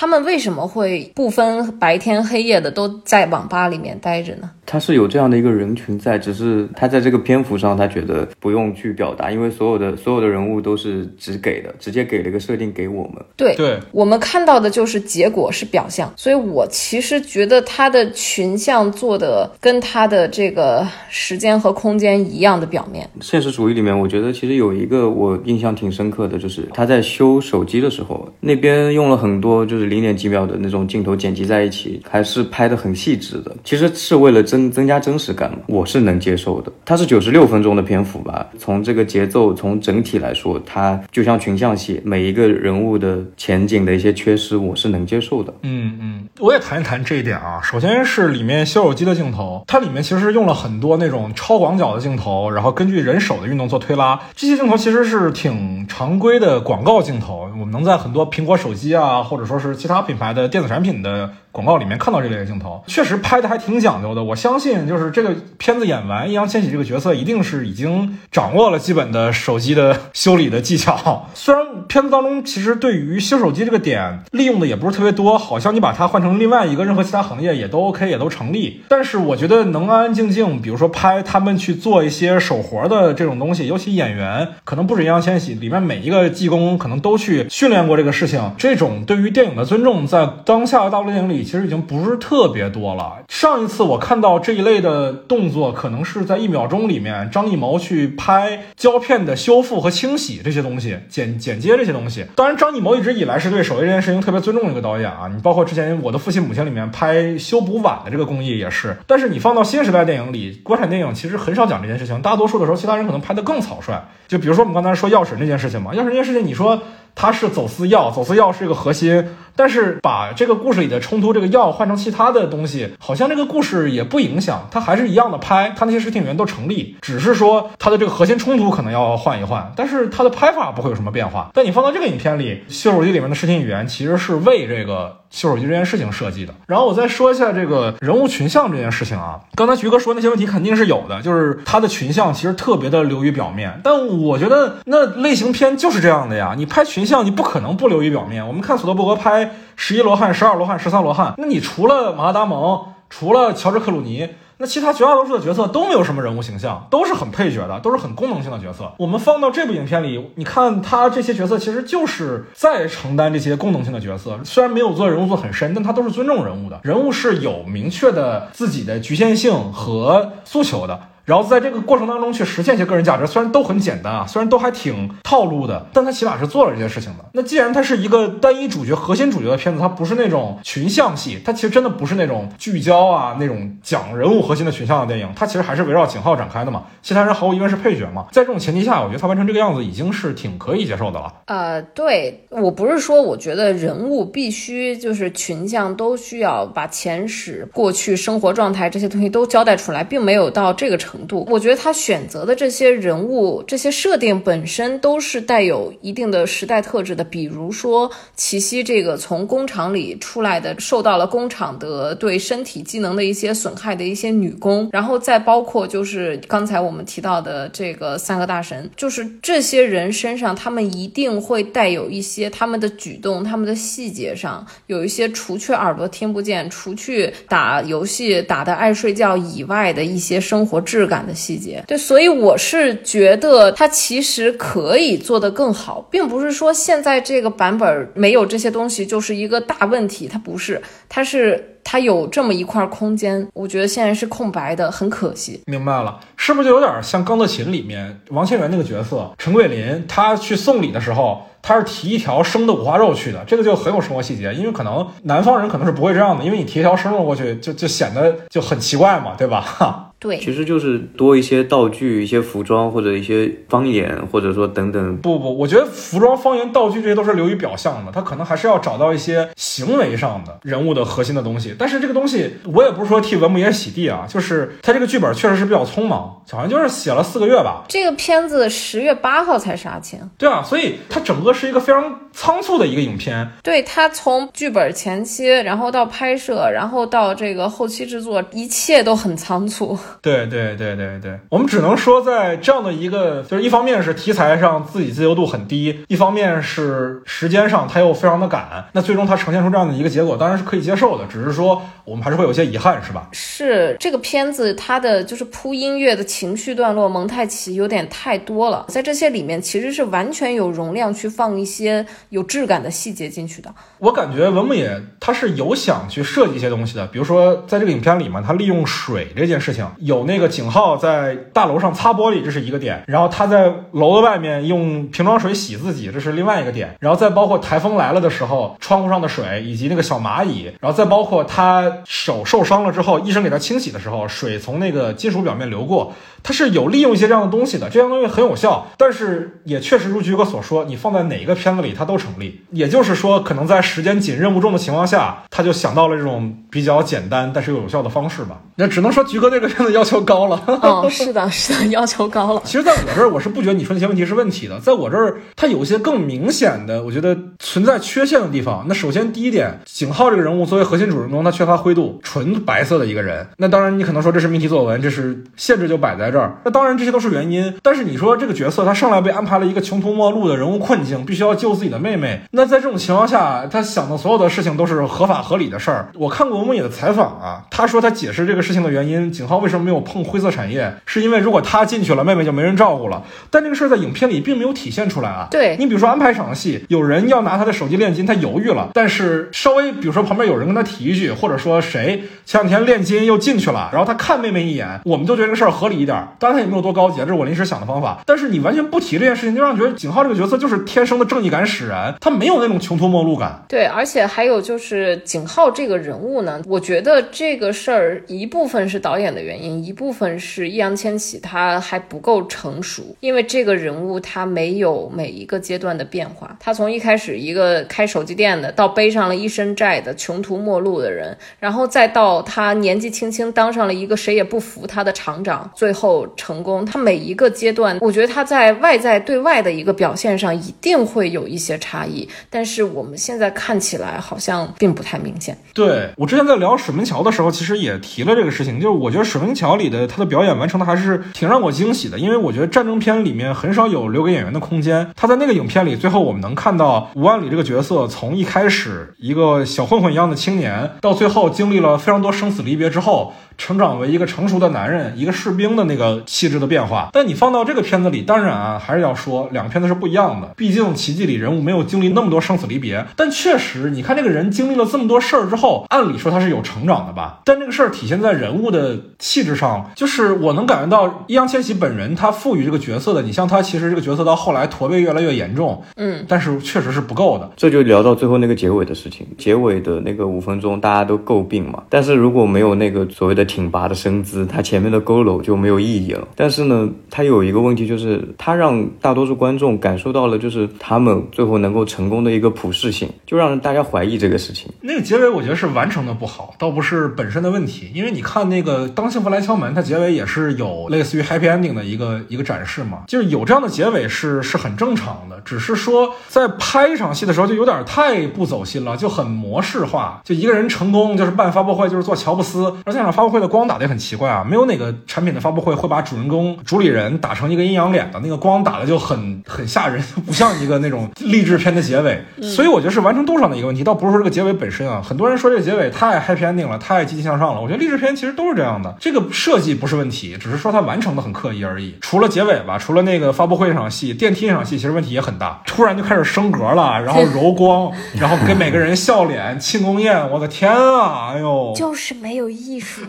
他们为什么会不分白天黑夜的都在网吧里面待着呢？他是有这样的一个人群在，只是他在这个篇幅上，他觉得不用去表达，因为所有的所有的人物都是只给的，直接给了一个设定给我们。对对，我们看到的就是结果是表象，所以我其实觉得他的群像做的跟他的这个时间和空间一样的表面。现实主义里面，我觉得其实有一个我印象挺深刻的，就是他在修手机的时候，那边用了很多就是零点几秒的那种镜头剪辑在一起，还是拍的很细致的，其实是为了。增增加真实感，我是能接受的。它是九十六分钟的篇幅吧，从这个节奏，从整体来说，它就像群像戏，每一个人物的前景的一些缺失，我是能接受的。嗯嗯，我也谈一谈这一点啊。首先是里面修手机的镜头，它里面其实用了很多那种超广角的镜头，然后根据人手的运动做推拉。这些镜头其实是挺常规的广告镜头，我们能在很多苹果手机啊，或者说是其他品牌的电子产品的。广告里面看到这类的镜头，确实拍的还挺讲究的。我相信，就是这个片子演完，易烊千玺这个角色一定是已经掌握了基本的手机的修理的技巧。[LAUGHS] 虽然片子当中其实对于修手机这个点利用的也不是特别多，好像你把它换成另外一个任何其他行业也都 OK，也都成立。但是我觉得能安安静静，比如说拍他们去做一些手活的这种东西，尤其演员可能不止易烊千玺，里面每一个技工可能都去训练过这个事情。这种对于电影的尊重，在当下的大陆电影里。其实已经不是特别多了。上一次我看到这一类的动作，可能是在一秒钟里面，张艺谋去拍胶片的修复和清洗这些东西，剪剪接这些东西。当然，张艺谋一直以来是对手艺这件事情特别尊重的一个导演啊。你包括之前《我的父亲母亲》里面拍修补碗的这个工艺也是。但是你放到新时代电影里，国产电影其实很少讲这件事情，大多数的时候，其他人可能拍得更草率。就比如说我们刚才说钥匙那件事情嘛，钥匙那件事情，你说。它是走私药，走私药是一个核心，但是把这个故事里的冲突，这个药换成其他的东西，好像这个故事也不影响，它还是一样的拍，它那些视听语言都成立，只是说它的这个核心冲突可能要换一换，但是它的拍法不会有什么变化。但你放到这个影片里，《秀手机》里面的视听语言其实是为这个。修手机这件事情设计的，然后我再说一下这个人物群像这件事情啊。刚才菊哥说那些问题肯定是有的，就是他的群像其实特别的流于表面。但我觉得那类型片就是这样的呀，你拍群像你不可能不流于表面。我们看索德伯格拍十一罗汉、十二罗汉、十三罗汉，那你除了马达蒙，除了乔治克鲁尼。那其他绝大多数的角色都没有什么人物形象，都是很配角的，都是很功能性的角色。我们放到这部影片里，你看他这些角色其实就是在承担这些功能性的角色，虽然没有做人物做很深，但他都是尊重人物的，人物是有明确的自己的局限性和诉求的。然后在这个过程当中去实现一些个人价值，虽然都很简单啊，虽然都还挺套路的，但他起码是做了这些事情的。那既然它是一个单一主角、核心主角的片子，它不是那种群像戏，它其实真的不是那种聚焦啊、那种讲人物核心的群像的电影，它其实还是围绕景浩展开的嘛。其他人毫无疑问是配角嘛。在这种前提下，我觉得他完成这个样子已经是挺可以接受的了。呃，对我不是说我觉得人物必须就是群像都需要把前史、过去生活状态这些东西都交代出来，并没有到这个程。度，我觉得他选择的这些人物、这些设定本身都是带有一定的时代特质的。比如说，齐溪这个从工厂里出来的，受到了工厂的对身体机能的一些损害的一些女工，然后再包括就是刚才我们提到的这个三个大神，就是这些人身上，他们一定会带有一些他们的举动、他们的细节上有一些除去耳朵听不见、除去打游戏打的爱睡觉以外的一些生活质。感的细节，对，所以我是觉得它其实可以做得更好，并不是说现在这个版本没有这些东西就是一个大问题，它不是，它是它有这么一块空间，我觉得现在是空白的，很可惜。明白了，是不是就有点像《钢的琴》里面王千源那个角色陈桂林，他去送礼的时候。他是提一条生的五花肉去的，这个就很有生活细节，因为可能南方人可能是不会这样的，因为你提一条生肉过去，就就显得就很奇怪嘛，对吧？哈。对，其实就是多一些道具、一些服装或者一些方言，或者说等等。不不，我觉得服装、方言、道具这些都是流于表象的，他可能还是要找到一些行为上的人物的核心的东西。但是这个东西，我也不是说替文牧野洗地啊，就是他这个剧本确实是比较匆忙，好像就是写了四个月吧。这个片子十月八号才杀青。对啊，所以它整个是一个非常仓促的一个影片。对他从剧本前期，然后到拍摄，然后到这个后期制作，一切都很仓促。[LAUGHS] 对对对对对，我们只能说，在这样的一个，就是一方面是题材上自己自由度很低，一方面是时间上他又非常的赶，那最终他呈现出这样的一个结果，当然是可以接受的，只是说我们还是会有些遗憾，是吧？是这个片子它的就是铺音乐的情绪段落蒙太奇有点太多了，在这些里面其实是完全有容量去放一些有质感的细节进去的。我感觉文牧野他是有想去设计一些东西的，比如说在这个影片里面，他利用水这件事情有那。个景浩在大楼上擦玻璃，这是一个点；然后他在楼的外面用瓶装水洗自己，这是另外一个点；然后再包括台风来了的时候，窗户上的水以及那个小蚂蚁；然后再包括他手受伤了之后，医生给他清洗的时候，水从那个金属表面流过。他是有利用一些这样的东西的，这样东西很有效，但是也确实如菊哥所说，你放在哪个片子里它都成立。也就是说，可能在时间紧、任务重的情况下，他就想到了这种比较简单但是又有效的方式吧。那只能说菊哥这个片子要求高了。[LAUGHS] 哦，是的，是的，要求高了。其实，在我这儿，我是不觉得你说那些问题是问题的。在我这儿，它有一些更明显的，我觉得存在缺陷的地方。那首先第一点，景浩这个人物作为核心主人公，他缺乏灰度，纯白色的一个人。那当然，你可能说这是命题作文，这是限制就摆在。在这儿，那当然这些都是原因。但是你说这个角色他上来被安排了一个穷途末路的人物困境，必须要救自己的妹妹。那在这种情况下，他想的所有的事情都是合法合理的事儿。我看过文牧野的采访啊，他说他解释这个事情的原因，景浩为什么什么没有碰灰色产业，是因为如果他进去了，妹妹就没人照顾了。但这个事儿在影片里并没有体现出来啊。对你比如说安排一场戏，有人要拿他的手机炼金，他犹豫了，但是稍微比如说旁边有人跟他提一句，或者说谁前两天炼金又进去了，然后他看妹妹一眼，我们就觉得这个事儿合理一点。当然他也没有多高级，这是我临时想的方法。但是你完全不提这件事情，就让觉得景浩这个角色就是天生的正义感使然，他没有那种穷途末路感。对，而且还有就是景浩这个人物呢，我觉得这个事儿一部分是导演的原因，一部分是易烊千玺他还不够成熟，因为这个人物他没有每一个阶段的变化，他从一开始一个开手机店的，到背上了一身债的穷途末路的人，然后再到他年纪轻轻当上了一个谁也不服他的厂长，最后成功，他每一个阶段，我觉得他在外在对外的一个表现上一定会有一些差异，但是我们现在看起来好像并不太明显。对我之前在聊水门桥的时候，其实也提了这个事情，就是我觉得水门桥里的他的表演完成的还是挺让我惊喜的，因为我觉得战争片里面很少有留给演员的空间。他在那个影片里，最后我们能看到吴万里这个角色从一开始一个小混混一样的青年，到最后经历了非常多生死离别之后。成长为一个成熟的男人，一个士兵的那个气质的变化。但你放到这个片子里，当然啊，还是要说两个片子是不一样的。毕竟《奇迹》里人物没有经历那么多生死离别，但确实，你看这个人经历了这么多事儿之后，按理说他是有成长的吧？但这个事儿体现在人物的气质上，就是我能感觉到易烊千玺本人他赋予这个角色的。你像他其实这个角色到后来驼背越来越严重，嗯，但是确实是不够的。这就聊到最后那个结尾的事情。结尾的那个五分钟，大家都诟病嘛。但是如果没有那个所谓的挺拔的身姿，他前面的佝偻就没有意义了。但是呢，他有一个问题，就是他让大多数观众感受到了，就是他们最后能够成功的一个普适性，就让大家怀疑这个事情。那个结尾我觉得是完成的不好，倒不是本身的问题。因为你看那个《当幸福来敲门》，它结尾也是有类似于 happy ending 的一个一个展示嘛，就是有这样的结尾是是很正常的。只是说在拍一场戏的时候就有点太不走心了，就很模式化。就一个人成功就是办发布会，就是做乔布斯，而现场发布会的光打的也很奇怪啊，没有哪个产品的发布会会把主人公主理人打成一个阴阳脸的，那个光打的就很 [LAUGHS] 很吓人，不像一个那种励志片的结尾。所以我觉得是完成度上的一个问题，倒不是说这个结尾本身啊。很多人说这个结尾太 happy ending 了，太积极向上了。我觉得励志片其实都是这样的，这个设计不是问题，只是说它完成的很刻意而已。除了结尾吧，除了那个发布会那场戏，电梯那场戏其实问题也很大，[LAUGHS] 突然就开始升格了，然后柔光，然后给每个人笑脸庆功宴，我的天啊，哎呦，就是没有艺术。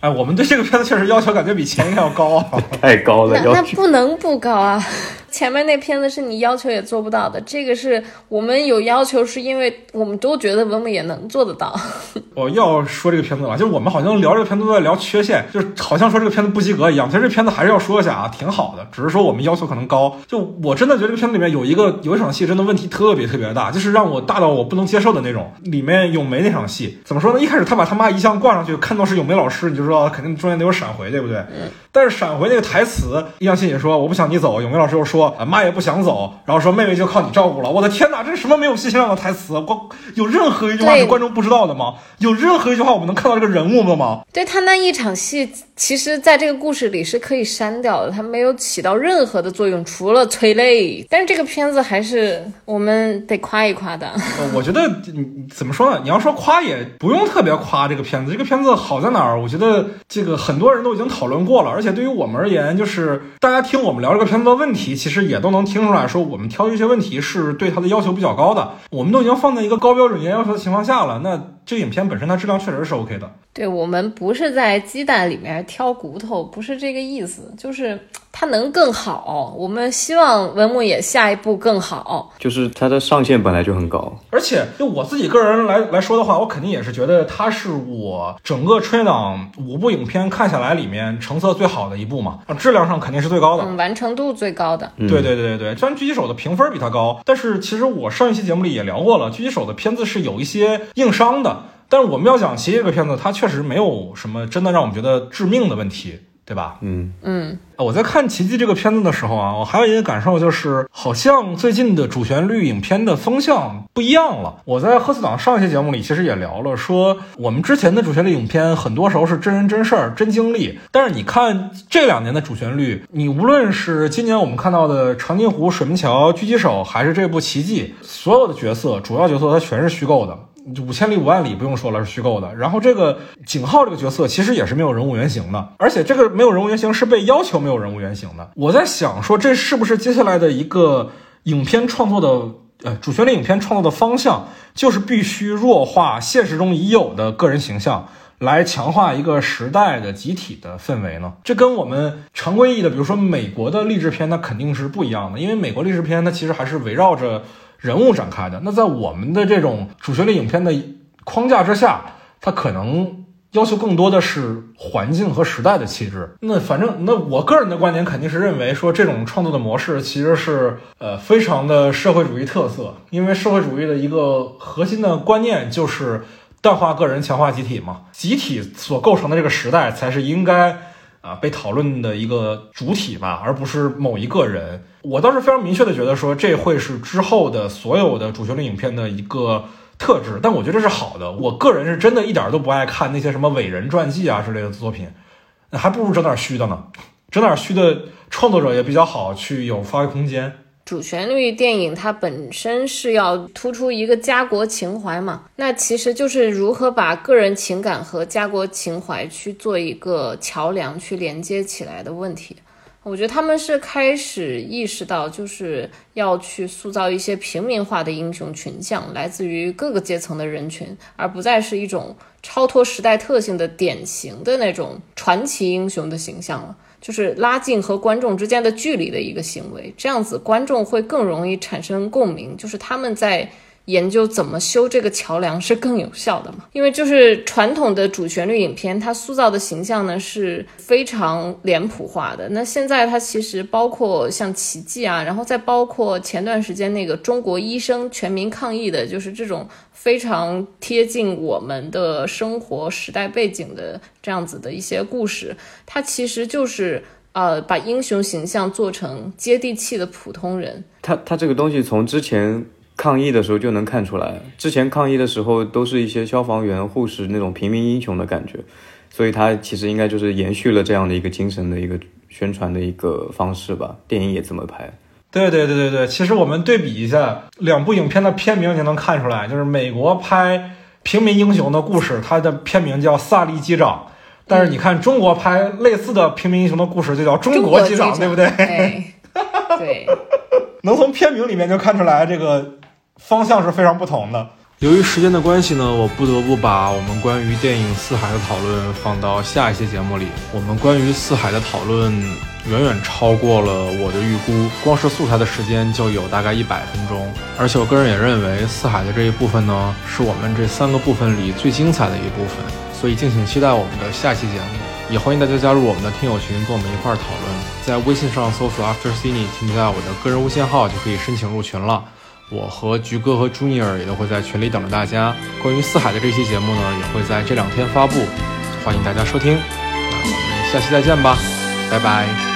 哎，我们对这个片子确实要求感觉比前一个要高啊。[LAUGHS] 太高了，那那要求不能不高啊！前面那片子是你要求也做不到的，这个是我们有要求，是因为我们都觉得文牧也能做得到。[LAUGHS] 我要说这个片子了，就是我们好像聊这个片子都在聊缺陷，就是好像说这个片子不及格一样。其实这片子还是要说一下啊，挺好的，只是说我们要求可能高。就我真的觉得这个片子里面有一个有一场戏真的问题特别特别大，就是让我大到我不能接受的那种。里面咏梅那场戏怎么说呢？一开始他把他妈遗像挂上去，看到是咏梅老师，你就知道肯定中间得有闪回，对不对？但是闪回那个台词，易烊千玺说我不想你走，永明老师又说啊妈也不想走，然后说妹妹就靠你照顾了。我的天哪，这是什么没有信息量的台词？我有任何一句话是观众不知道的吗？有任何一句话我们能看到这个人物的吗？对他那一场戏，其实在这个故事里是可以删掉的，他没有起到任何的作用，除了催泪。但是这个片子还是我们得夸一夸的。呃，我觉得你怎么说呢？你要说夸也不用特别夸这个片子。这个片子好在哪儿？我觉得这个很多人都已经讨论过了，而且且对于我们而言，就是大家听我们聊这个片子的问题，其实也都能听出来说，我们挑一些问题是对它的要求比较高的。我们都已经放在一个高标准、严要求的情况下了，那这个影片本身它质量确实是 OK 的。对我们不是在鸡蛋里面挑骨头，不是这个意思，就是它能更好。我们希望文牧野下一步更好。就是它的上限本来就很高，而且就我自己个人来来说的话，我肯定也是觉得它是我整个春节档五部影片看下来里面成色最好的一部嘛，啊质量上肯定是最高的。嗯，完成度最高的。嗯对对对对对，虽然狙击手的评分比它高，但是其实我上一期节目里也聊过了，狙击手的片子是有一些硬伤的。但是我们要讲奇迹这个片子，它确实没有什么真的让我们觉得致命的问题，对吧？嗯，嗯，我在看《奇迹》这个片子的时候啊，我还有一个感受就是，好像最近的主旋律影片的风向不一样了。我在贺四档上一期节目里其实也聊了，说我们之前的主旋律影片很多时候是真人真事儿、真经历，但是你看这两年的主旋律，你无论是今年我们看到的《长津湖》《水门桥》《狙击手》，还是这部《奇迹》，所有的角色，主要角色它全是虚构的。五千里五万里不用说了，是虚构的。然后这个景浩这个角色其实也是没有人物原型的，而且这个没有人物原型是被要求没有人物原型的。我在想说，这是不是接下来的一个影片创作的呃主旋律影片创作的方向，就是必须弱化现实中已有的个人形象。来强化一个时代的集体的氛围呢？这跟我们常规意义的，比如说美国的励志片，它肯定是不一样的。因为美国励志片它其实还是围绕着人物展开的。那在我们的这种主旋律影片的框架之下，它可能要求更多的是环境和时代的气质。那反正，那我个人的观点肯定是认为说，这种创作的模式其实是呃非常的社会主义特色，因为社会主义的一个核心的观念就是。淡化个人，强化集体嘛？集体所构成的这个时代，才是应该啊被讨论的一个主体吧，而不是某一个人。我倒是非常明确的觉得说，这会是之后的所有的主旋律影片的一个特质。但我觉得这是好的。我个人是真的一点都不爱看那些什么伟人传记啊之类的作品，还不如整点虚的呢。整点虚的创作者也比较好，去有发挥空间。主旋律电影它本身是要突出一个家国情怀嘛，那其实就是如何把个人情感和家国情怀去做一个桥梁，去连接起来的问题。我觉得他们是开始意识到，就是要去塑造一些平民化的英雄群像，来自于各个阶层的人群，而不再是一种超脱时代特性的典型的那种传奇英雄的形象了。就是拉近和观众之间的距离的一个行为，这样子观众会更容易产生共鸣。就是他们在。研究怎么修这个桥梁是更有效的嘛？因为就是传统的主旋律影片，它塑造的形象呢是非常脸谱化的。那现在它其实包括像奇迹啊，然后再包括前段时间那个中国医生全民抗疫的，就是这种非常贴近我们的生活时代背景的这样子的一些故事，它其实就是呃把英雄形象做成接地气的普通人。它它这个东西从之前。抗疫的时候就能看出来，之前抗疫的时候都是一些消防员、护士那种平民英雄的感觉，所以他其实应该就是延续了这样的一个精神的一个宣传的一个方式吧。电影也这么拍。对对对对对，其实我们对比一下两部影片的片名，就能看出来，就是美国拍平民英雄的故事，它的片名叫《萨利机长》，但是你看中国拍类似的平民英雄的故事，就叫《中国机长》，对不对？对，[LAUGHS] 能从片名里面就看出来这个。方向是非常不同的。由于时间的关系呢，我不得不把我们关于电影《四海》的讨论放到下一期节目里。我们关于《四海》的讨论远远超过了我的预估，光是素材的时间就有大概一百分钟。而且我个人也认为，《四海》的这一部分呢，是我们这三个部分里最精彩的一部分。所以敬请期待我们的下期节目，也欢迎大家加入我们的听友群，跟我们一块儿讨论。在微信上搜索 After Cine，添加我的个人微信号就可以申请入群了。我和菊哥和朱尼尔也都会在群里等着大家。关于四海的这期节目呢，也会在这两天发布，欢迎大家收听。那我们下期再见吧，拜拜。